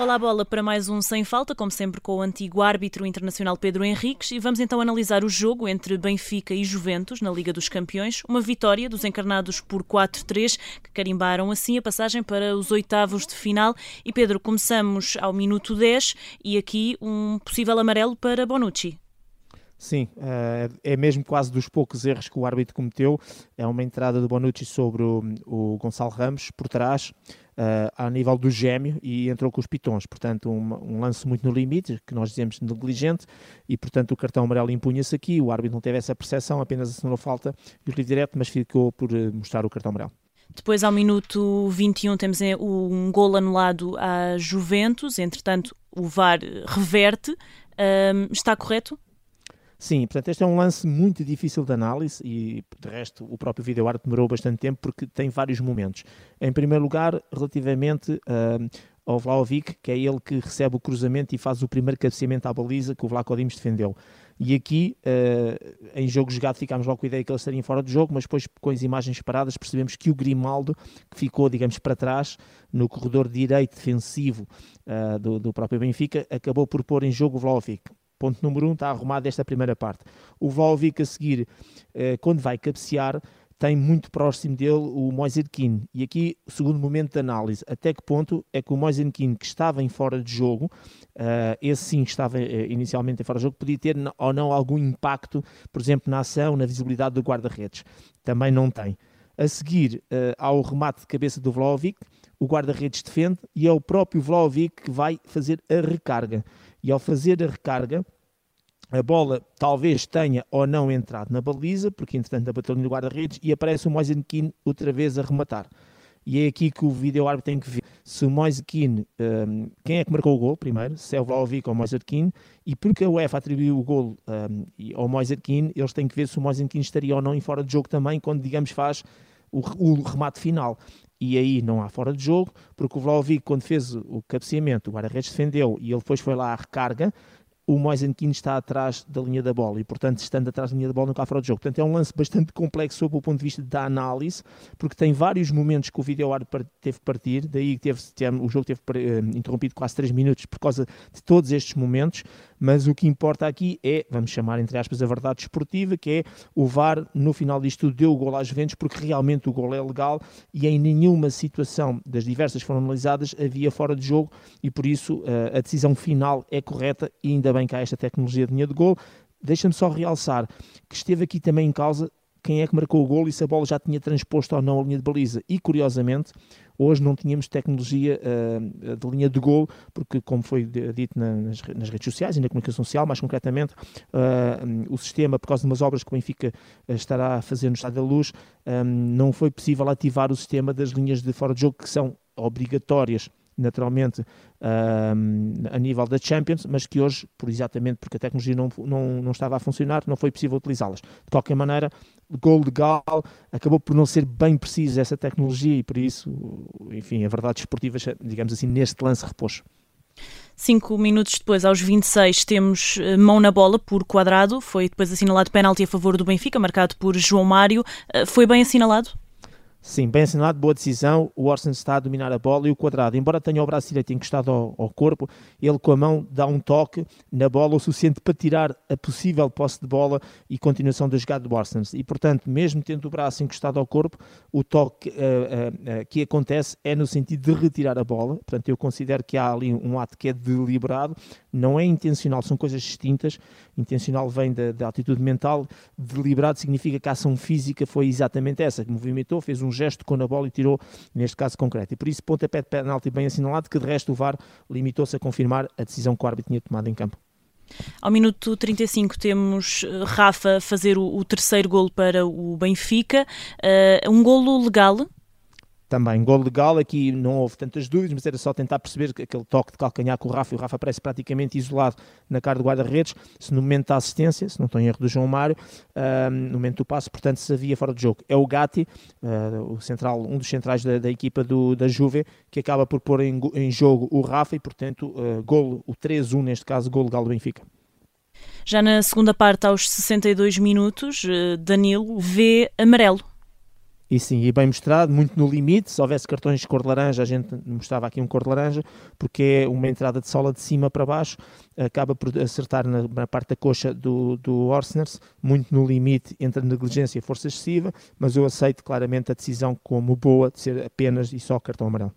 Rola a bola para mais um sem falta, como sempre com o antigo árbitro internacional Pedro Henriques, e vamos então analisar o jogo entre Benfica e Juventus na Liga dos Campeões, uma vitória dos encarnados por 4-3, que carimbaram assim a passagem para os oitavos de final. E Pedro, começamos ao minuto 10 e aqui um possível amarelo para Bonucci. Sim, eh, é mesmo quase dos poucos erros que o árbitro cometeu. É uma entrada do Bonucci sobre o, Gonçalo Ramos por trás, uh, ao nível do gêmeo, e entrou com os pitons. Portanto, um, um, lance muito no limite, que nós dizemos negligente, e portanto o cartão amarelo impunha-se aqui. O árbitro não teve essa percepção, apenas assinou falta e o direto, mas ficou por uh, mostrar o cartão amarelo. Depois, ao minuto 21, temos um gol anulado à Juventus. Entretanto, o VAR reverte. está correto? Sim, portanto, este é um lance muito difícil de análise e, de resto, o próprio vídeo art demorou bastante tempo porque tem vários momentos. Em primeiro lugar, relativamente uh, ao Vlaovic, que é ele que recebe o cruzamento e faz o primeiro cabeceamento à baliza que o Vlaco Dimos defendeu. E aqui, uh, em jogo jogado, ficámos logo com a ideia que eles estariam fora do jogo, mas depois, com as imagens paradas, percebemos que o Grimaldo, que ficou, digamos, para trás, no corredor direito defensivo uh, do, do próprio Benfica, acabou por pôr em jogo o Vlaovic. Ponto número um, está arrumado esta primeira parte. O Vlaovic a seguir, eh, quando vai cabecear, tem muito próximo dele o Moise. E aqui, o segundo momento de análise, até que ponto é que o Moise que estava em fora de jogo, uh, esse sim estava uh, inicialmente em fora de jogo, podia ter ou não algum impacto, por exemplo, na ação, na visibilidade do guarda-redes. Também não tem. A seguir, uh, ao remate de cabeça do Vlaovic, o guarda-redes defende e é o próprio Vlaovic que vai fazer a recarga e ao fazer a recarga, a bola talvez tenha ou não entrado na baliza, porque entretanto a bateu no guarda-redes e aparece o Moise Keane outra vez a rematar. E é aqui que o vídeo árbitro tem que ver. Se o Moise Keane, um, quem é que marcou o gol primeiro, se é o Vlaovic ou o Moise Keane, e porque a UEFA atribuiu o gol um, ao Moise Keane, eles têm que ver se o Moise Keane estaria ou não em fora de jogo também, quando digamos faz o, o remate final e aí não há fora de jogo, porque o Vlaovic, quando fez o cabeceamento, o guarda-redes defendeu e ele depois foi lá à recarga, o Moisenquino está atrás da linha da bola e, portanto, estando atrás da linha da bola, nunca há fora de jogo. Portanto, é um lance bastante complexo sob o ponto de vista da análise, porque tem vários momentos que o vídeo teve que partir, daí teve, o jogo teve uh, interrompido quase 3 minutos por causa de todos estes momentos, mas o que importa aqui é, vamos chamar entre aspas, a verdade esportiva, que é o VAR, no final disto tudo, deu o gol às Juventus, porque realmente o gol é legal e em nenhuma situação das diversas que foram analisadas havia fora de jogo e, por isso, uh, a decisão final é correta e ainda bem bem cá esta tecnologia de linha de gol. Deixa-me só realçar que esteve aqui também em causa quem é que marcou o gol e se a bola já tinha transposto ou não a linha de baliza. E curiosamente, hoje não tínhamos tecnologia uh, de linha de gol, porque, como foi dito nas, nas, redes sociais e na comunicação social, mais concretamente, uh, o sistema, por causa de umas obras que o Benfica uh, estará a fazer no Estado da Luz, não foi possível ativar o sistema das linhas de fora de jogo, que são obrigatórias naturalmente a nível da Champions, mas que hoje, por exatamente porque a tecnologia não, não, não estava a funcionar, não foi possível utilizá-las. De qualquer maneira, gol legal acabou por não ser bem preciso essa tecnologia e por isso, enfim, a verdade esportiva, digamos assim, neste lance repôs. Cinco minutos depois, aos 26, temos eh, mão na bola por quadrado. Foi depois assinalado penalti a favor do Benfica, marcado por João Mário. Eh, foi bem assinalado? Sim, bem assinalado, boa decisão. O Orson está a dominar a bola e o quadrado, embora tenha o braço direito encostado ao, ao, corpo, ele com a mão dá um toque na bola o suficiente para tirar a possível posse de bola e continuação da jogada do Orson. E portanto, mesmo tendo o braço encostado ao corpo, o toque uh, uh, uh, que acontece é no sentido de retirar a bola. Portanto, eu considero que há ali um ato que é deliberado, não é intencional, são coisas distintas. Intencional vem da, da atitude mental, deliberado significa que a ação física foi exatamente essa, que movimentou, fez um gesto com a bola e tirou, neste caso concreto. E por isso, pontapé de penalti bem assinalado, que de resto o VAR limitou-se a confirmar a decisão que o árbitro tinha tomado em campo. Ao minuto 35 temos eh, Rafa fazer o, o terceiro golo para o Benfica. Uh, um golo legal? Também gol legal, aqui não houve tantas dúvidas, mas era só tentar perceber que aquele toque de calcanhar com o Rafa, e o Rafa parece praticamente isolado na cara do guarda-redes, se no momento da assistência, se não estou em erro do João Mário, uh, no momento do passo, portanto se havia fora de jogo. É o Gatti, uh, o central, um dos centrais da, da equipa do, da Juve, que acaba por pôr em, em jogo o Rafa e portanto uh, gol, o 3-1 neste caso, gol legal do Benfica. Já na segunda parte, aos 62 minutos, Danilo vê amarelo E sim, e bem mostrado, muito no limite. Se houvesse cartões de cor de laranja, a gente mostrava aqui um cor de laranja, porque é uma entrada de sola de cima para baixo, acaba por acertar na, na parte da coxa do, do Orsners, muito no limite entre negligência e força excessiva, mas eu aceito claramente a decisão como boa de ser apenas e só cartão amarelo.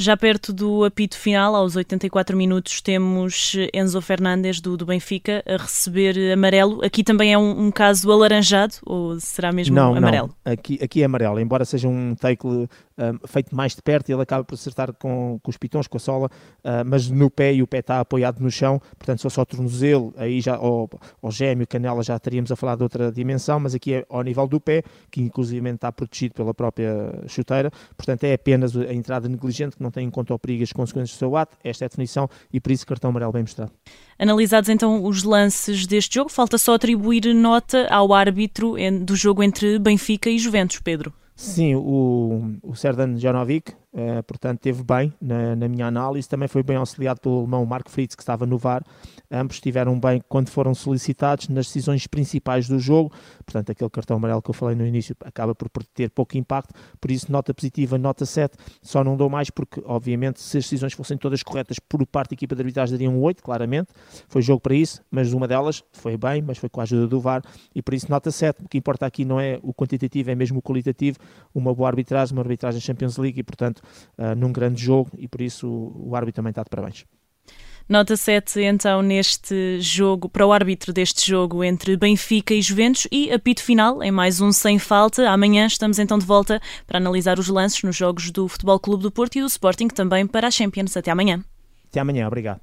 Já perto do apito final, aos 84 minutos, temos Enzo Fernandes do, do Benfica a receber amarelo. Aqui também é um, um caso alaranjado ou será mesmo não, amarelo? Não, aqui, aqui é amarelo, embora seja um tackle um, feito mais de perto ele acaba por acertar com, com os pitons, com a sola, uh, mas no pé e o pé está apoiado no chão, portanto, fosse só tornozelo, aí já, ou, ou gêmeo, canela, já estaríamos a falar de outra dimensão, mas aqui é ao nível do pé, que inclusive está protegido pela própria chuteira, portanto, é apenas a entrada negligente que não tem em conta o perigo e as consequências do seu ato, esta é a definição e por isso cartão amarelo bem mostrado. Analisados então os lances deste jogo, falta só atribuir nota ao árbitro do jogo entre Benfica e Juventus, Pedro. Sim, o, o Serdan Janovic, Uh, portanto, teve bem na, na, minha análise. Também foi bem auxiliado pelo alemão Marco Fritz, que estava no VAR. Ambos estiveram bem quando foram solicitados nas decisões principais do jogo. Portanto, aquele cartão amarelo que eu falei no início acaba por ter pouco impacto. Por isso, nota positiva, nota 7. Só não dou mais porque, obviamente, se as decisões fossem todas corretas por parte da equipa de arbitragem, daria um 8, claramente. Foi jogo para isso, mas uma delas foi bem, mas foi com a ajuda do VAR. E por isso, nota 7. O que importa aqui não é o quantitativo, é mesmo o qualitativo. Uma boa arbitragem, uma arbitragem Champions League e, portanto, uh, num grande jogo e por isso o, o árbitro também está de parabéns. Nota 7, então, neste jogo, para o árbitro deste jogo entre Benfica e Juventus e apito final em mais um sem falta. Amanhã estamos então de volta para analisar os lances nos jogos do Futebol Clube do Porto e do Sporting também para a Champions. Até amanhã. Até amanhã, obrigado.